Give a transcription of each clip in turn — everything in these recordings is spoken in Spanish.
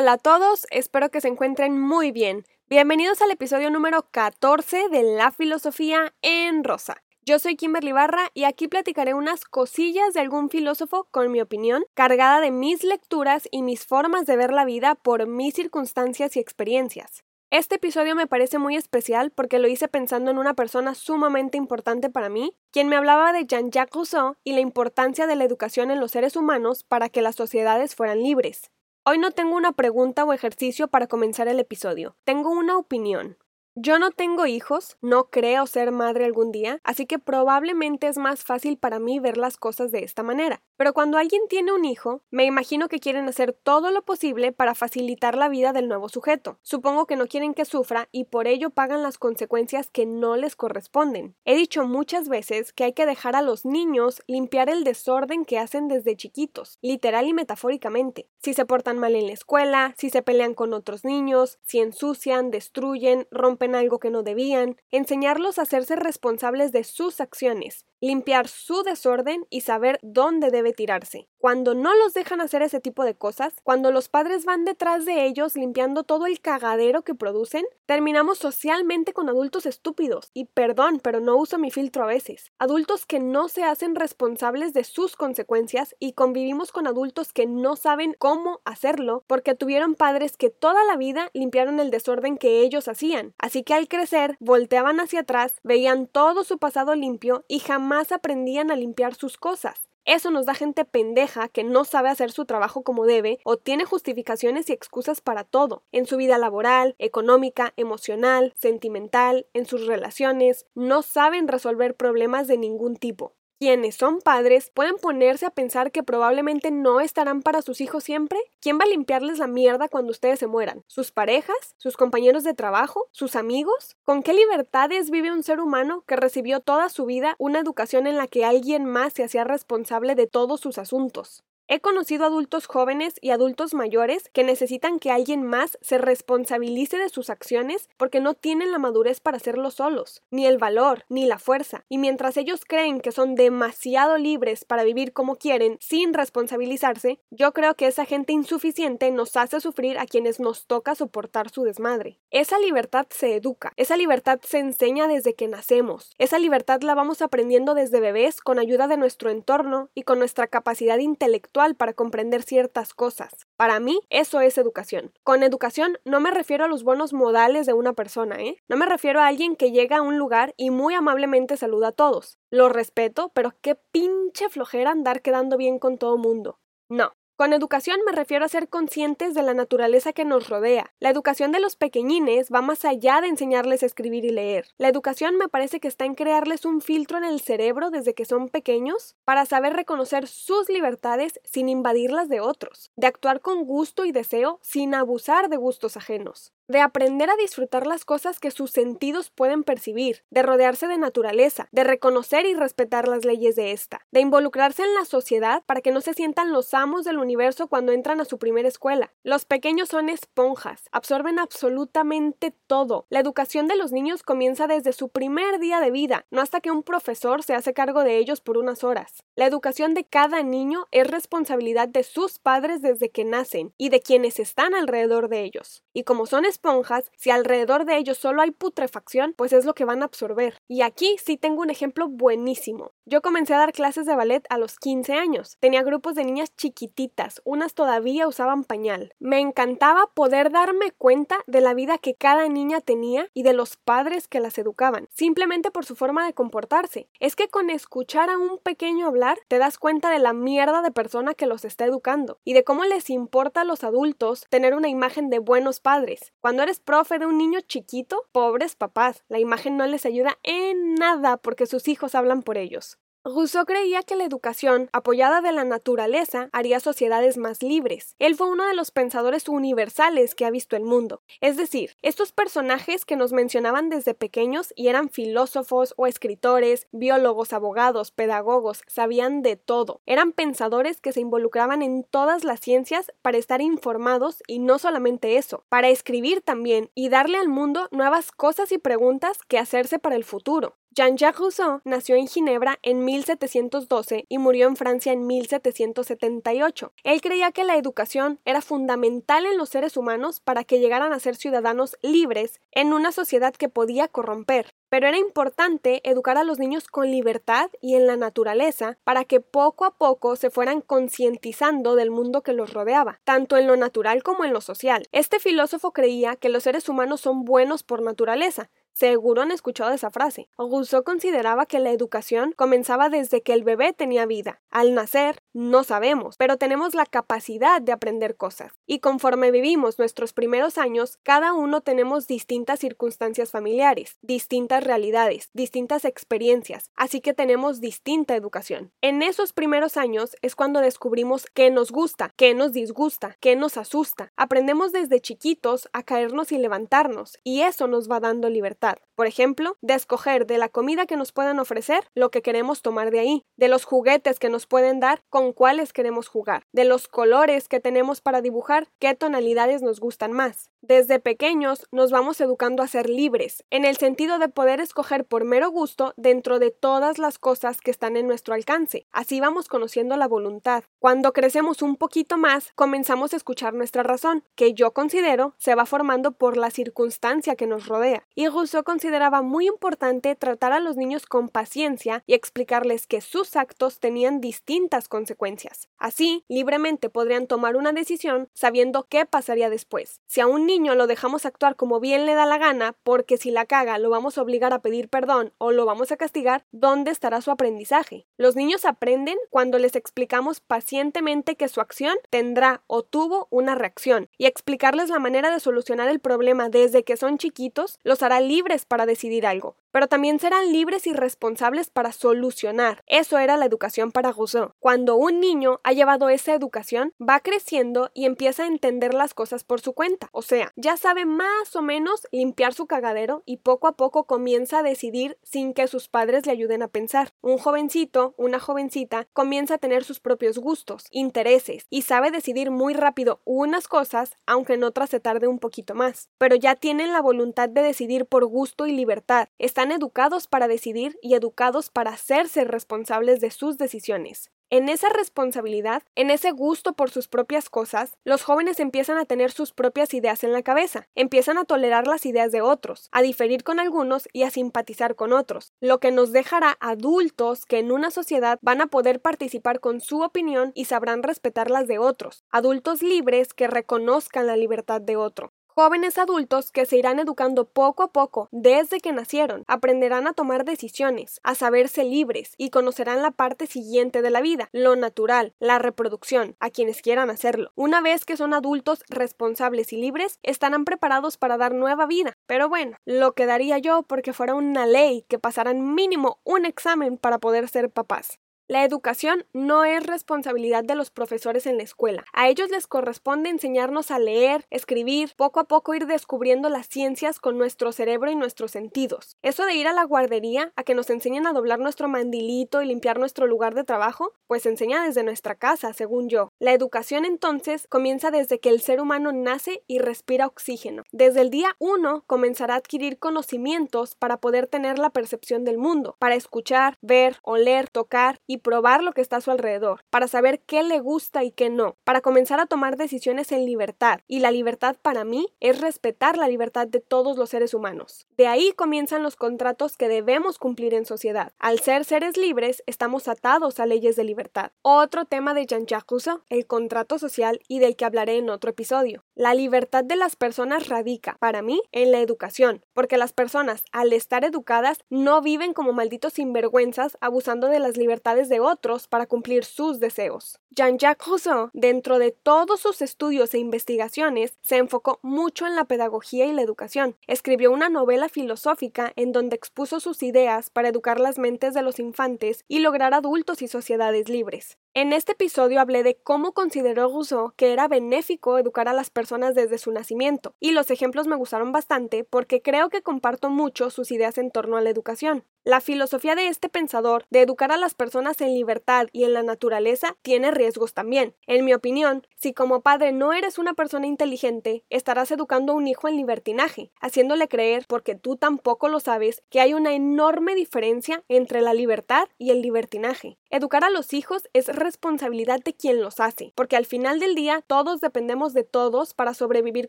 Hola a todos, espero que se encuentren muy bien. Bienvenidos al episodio número 14 de La Filosofía en Rosa. Yo soy Kimberly Barra y aquí platicaré unas cosillas de algún filósofo con mi opinión, cargada de mis lecturas y mis formas de ver la vida por mis circunstancias y experiencias. Este episodio me parece muy especial porque lo hice pensando en una persona sumamente importante para mí, quien me hablaba de Jean-Jacques Rousseau y la importancia de la educación en los seres humanos para que las sociedades fueran libres. Hoy no tengo una pregunta o ejercicio para comenzar el episodio, tengo una opinión. Yo no tengo hijos, no creo ser madre algún día, así que probablemente es más fácil para mí ver las cosas de esta manera. Pero cuando alguien tiene un hijo, me imagino que quieren hacer todo lo posible para facilitar la vida del nuevo sujeto. Supongo que no quieren que sufra y por ello pagan las consecuencias que no les corresponden. He dicho muchas veces que hay que dejar a los niños limpiar el desorden que hacen desde chiquitos, literal y metafóricamente. Si se portan mal en la escuela, si se pelean con otros niños, si ensucian, destruyen, rompen algo que no debían, enseñarlos a hacerse responsables de sus acciones, limpiar su desorden y saber dónde debe tirarse. Cuando no los dejan hacer ese tipo de cosas, cuando los padres van detrás de ellos limpiando todo el cagadero que producen, terminamos socialmente con adultos estúpidos. Y perdón, pero no uso mi filtro a veces. Adultos que no se hacen responsables de sus consecuencias y convivimos con adultos que no saben cómo hacerlo porque tuvieron padres que toda la vida limpiaron el desorden que ellos hacían. Que al crecer, volteaban hacia atrás, veían todo su pasado limpio y jamás aprendían a limpiar sus cosas. Eso nos da gente pendeja que no sabe hacer su trabajo como debe o tiene justificaciones y excusas para todo, en su vida laboral, económica, emocional, sentimental, en sus relaciones, no saben resolver problemas de ningún tipo quienes son padres pueden ponerse a pensar que probablemente no estarán para sus hijos siempre? ¿Quién va a limpiarles la mierda cuando ustedes se mueran? ¿Sus parejas? ¿Sus compañeros de trabajo? ¿Sus amigos? ¿Con qué libertades vive un ser humano que recibió toda su vida una educación en la que alguien más se hacía responsable de todos sus asuntos? He conocido adultos jóvenes y adultos mayores que necesitan que alguien más se responsabilice de sus acciones porque no tienen la madurez para hacerlo solos, ni el valor, ni la fuerza, y mientras ellos creen que son demasiado libres para vivir como quieren sin responsabilizarse, yo creo que esa gente insuficiente nos hace sufrir a quienes nos toca soportar su desmadre. Esa libertad se educa, esa libertad se enseña desde que nacemos, esa libertad la vamos aprendiendo desde bebés con ayuda de nuestro entorno y con nuestra capacidad intelectual para comprender ciertas cosas. Para mí, eso es educación. Con educación no me refiero a los buenos modales de una persona, ¿eh? No me refiero a alguien que llega a un lugar y muy amablemente saluda a todos. Lo respeto, pero qué pinche flojera andar quedando bien con todo mundo. No, con educación me refiero a ser conscientes de la naturaleza que nos rodea. La educación de los pequeñines va más allá de enseñarles a escribir y leer. La educación me parece que está en crearles un filtro en el cerebro desde que son pequeños para saber reconocer sus libertades sin invadirlas de otros, de actuar con gusto y deseo sin abusar de gustos ajenos de aprender a disfrutar las cosas que sus sentidos pueden percibir, de rodearse de naturaleza, de reconocer y respetar las leyes de esta, de involucrarse en la sociedad para que no se sientan los amos del universo cuando entran a su primera escuela. Los pequeños son esponjas, absorben absolutamente todo. La educación de los niños comienza desde su primer día de vida, no hasta que un profesor se hace cargo de ellos por unas horas. La educación de cada niño es responsabilidad de sus padres desde que nacen y de quienes están alrededor de ellos. Y como son esponjas, si alrededor de ellos solo hay putrefacción, pues es lo que van a absorber. Y aquí sí tengo un ejemplo buenísimo. Yo comencé a dar clases de ballet a los 15 años. Tenía grupos de niñas chiquititas, unas todavía usaban pañal. Me encantaba poder darme cuenta de la vida que cada niña tenía y de los padres que las educaban, simplemente por su forma de comportarse. Es que con escuchar a un pequeño hablar te das cuenta de la mierda de persona que los está educando y de cómo les importa a los adultos tener una imagen de buenos padres. Cuando eres profe de un niño chiquito, pobres papás, la imagen no les ayuda en nada porque sus hijos hablan por ellos. Rousseau creía que la educación, apoyada de la naturaleza, haría sociedades más libres. Él fue uno de los pensadores universales que ha visto el mundo. Es decir, estos personajes que nos mencionaban desde pequeños y eran filósofos o escritores, biólogos, abogados, pedagogos, sabían de todo. Eran pensadores que se involucraban en todas las ciencias para estar informados y no solamente eso, para escribir también y darle al mundo nuevas cosas y preguntas que hacerse para el futuro. Jean-Jacques Rousseau nació en Ginebra en 1712 y murió en Francia en 1778. Él creía que la educación era fundamental en los seres humanos para que llegaran a ser ciudadanos libres en una sociedad que podía corromper pero era importante educar a los niños con libertad y en la naturaleza para que poco a poco se fueran concientizando del mundo que los rodeaba, tanto en lo natural como en lo social. Este filósofo creía que los seres humanos son buenos por naturaleza, Seguro han escuchado esa frase. Rousseau consideraba que la educación comenzaba desde que el bebé tenía vida. Al nacer, no sabemos, pero tenemos la capacidad de aprender cosas. Y conforme vivimos nuestros primeros años, cada uno tenemos distintas circunstancias familiares, distintas realidades, distintas experiencias, así que tenemos distinta educación. En esos primeros años es cuando descubrimos qué nos gusta, qué nos disgusta, qué nos asusta. Aprendemos desde chiquitos a caernos y levantarnos, y eso nos va dando libertad. Por ejemplo, de escoger de la comida que nos puedan ofrecer lo que queremos tomar de ahí, de los juguetes que nos pueden dar con cuáles queremos jugar, de los colores que tenemos para dibujar, qué tonalidades nos gustan más. Desde pequeños nos vamos educando a ser libres, en el sentido de poder escoger por mero gusto dentro de todas las cosas que están en nuestro alcance. Así vamos conociendo la voluntad. Cuando crecemos un poquito más, comenzamos a escuchar nuestra razón, que yo considero se va formando por la circunstancia que nos rodea. Y Consideraba muy importante tratar a los niños con paciencia y explicarles que sus actos tenían distintas consecuencias. Así, libremente podrían tomar una decisión sabiendo qué pasaría después. Si a un niño lo dejamos actuar como bien le da la gana, porque si la caga lo vamos a obligar a pedir perdón o lo vamos a castigar, ¿dónde estará su aprendizaje? Los niños aprenden cuando les explicamos pacientemente que su acción tendrá o tuvo una reacción, y explicarles la manera de solucionar el problema desde que son chiquitos los hará libres para decidir algo pero también serán libres y responsables para solucionar. Eso era la educación para Rousseau. Cuando un niño ha llevado esa educación, va creciendo y empieza a entender las cosas por su cuenta. O sea, ya sabe más o menos limpiar su cagadero y poco a poco comienza a decidir sin que sus padres le ayuden a pensar. Un jovencito, una jovencita, comienza a tener sus propios gustos, intereses y sabe decidir muy rápido unas cosas, aunque en otras se tarde un poquito más. Pero ya tienen la voluntad de decidir por gusto y libertad. Están educados para decidir y educados para hacerse responsables de sus decisiones. En esa responsabilidad, en ese gusto por sus propias cosas, los jóvenes empiezan a tener sus propias ideas en la cabeza, empiezan a tolerar las ideas de otros, a diferir con algunos y a simpatizar con otros, lo que nos dejará adultos que en una sociedad van a poder participar con su opinión y sabrán respetar las de otros, adultos libres que reconozcan la libertad de otro, Jóvenes adultos que se irán educando poco a poco desde que nacieron, aprenderán a tomar decisiones, a saberse libres y conocerán la parte siguiente de la vida, lo natural, la reproducción, a quienes quieran hacerlo. Una vez que son adultos responsables y libres, estarán preparados para dar nueva vida. Pero bueno, lo que daría yo porque fuera una ley que pasaran mínimo un examen para poder ser papás. La educación no es responsabilidad de los profesores en la escuela. A ellos les corresponde enseñarnos a leer, escribir, poco a poco ir descubriendo las ciencias con nuestro cerebro y nuestros sentidos. Eso de ir a la guardería a que nos enseñen a doblar nuestro mandilito y limpiar nuestro lugar de trabajo, pues enseña desde nuestra casa, según yo. La educación entonces comienza desde que el ser humano nace y respira oxígeno. Desde el día uno comenzará a adquirir conocimientos para poder tener la percepción del mundo, para escuchar, ver, oler, tocar y probar lo que está a su alrededor, para saber qué le gusta y qué no, para comenzar a tomar decisiones en libertad. Y la libertad para mí es respetar la libertad de todos los seres humanos. De ahí comienzan los contratos que debemos cumplir en sociedad. Al ser seres libres, estamos atados a leyes de libertad. Otro tema de Jean-Jacques Rousseau, el contrato social y del que hablaré en otro episodio. La libertad de las personas radica, para mí, en la educación, porque las personas, al estar educadas, no viven como malditos sinvergüenzas abusando de las libertades de otros para cumplir sus deseos. Jean-Jacques Rousseau, dentro de todos sus estudios e investigaciones, se enfocó mucho en la pedagogía y la educación. Escribió una novela filosófica en donde expuso sus ideas para educar las mentes de los infantes y lograr adultos y sociedades libres. En este episodio hablé de cómo consideró Rousseau que era benéfico educar a las personas desde su nacimiento, y los ejemplos me gustaron bastante porque creo que comparto mucho sus ideas en torno a la educación. La filosofía de este pensador de educar a las personas en libertad y en la naturaleza tiene riesgos también. En mi opinión, si como padre no eres una persona inteligente, estarás educando a un hijo en libertinaje, haciéndole creer, porque tú tampoco lo sabes, que hay una enorme diferencia entre la libertad y el libertinaje. Educar a los hijos es responsabilidad de quien los hace, porque al final del día todos dependemos de todos para sobrevivir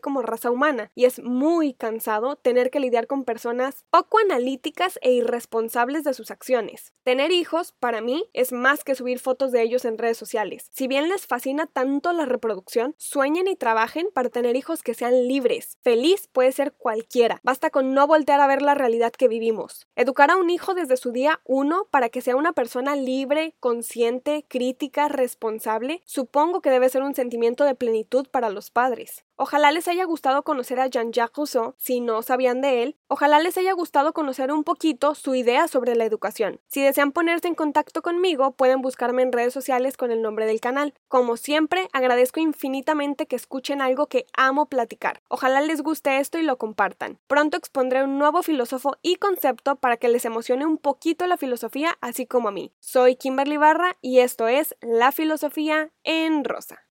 como raza humana, y es muy cansado tener que lidiar con personas poco analíticas e irresponsables de sus acciones. Tener hijos, para mí, es más que subir fotos de ellos en redes sociales. Si bien les fascina tanto la reproducción, sueñen y trabajen para tener hijos que sean libres. Feliz puede ser cualquiera, basta con no voltear a ver la realidad que vivimos. Educar a un hijo desde su día uno para que sea una persona libre, consciente, crítica, responsable, supongo que debe ser un sentimiento de plenitud para los padres. Ojalá les haya gustado conocer a Jean-Jacques Rousseau, si no sabían de él. Ojalá les haya gustado conocer un poquito su idea sobre la educación. Si desean ponerse en contacto conmigo, pueden buscarme en redes sociales con el nombre del canal. Como siempre, agradezco infinitamente que escuchen algo que amo platicar. Ojalá les guste esto y lo compartan. Pronto expondré un nuevo filósofo y concepto para que les emocione un poquito la filosofía, así como a mí. Soy Kimberly Barra y esto La Filosofía en Rosa.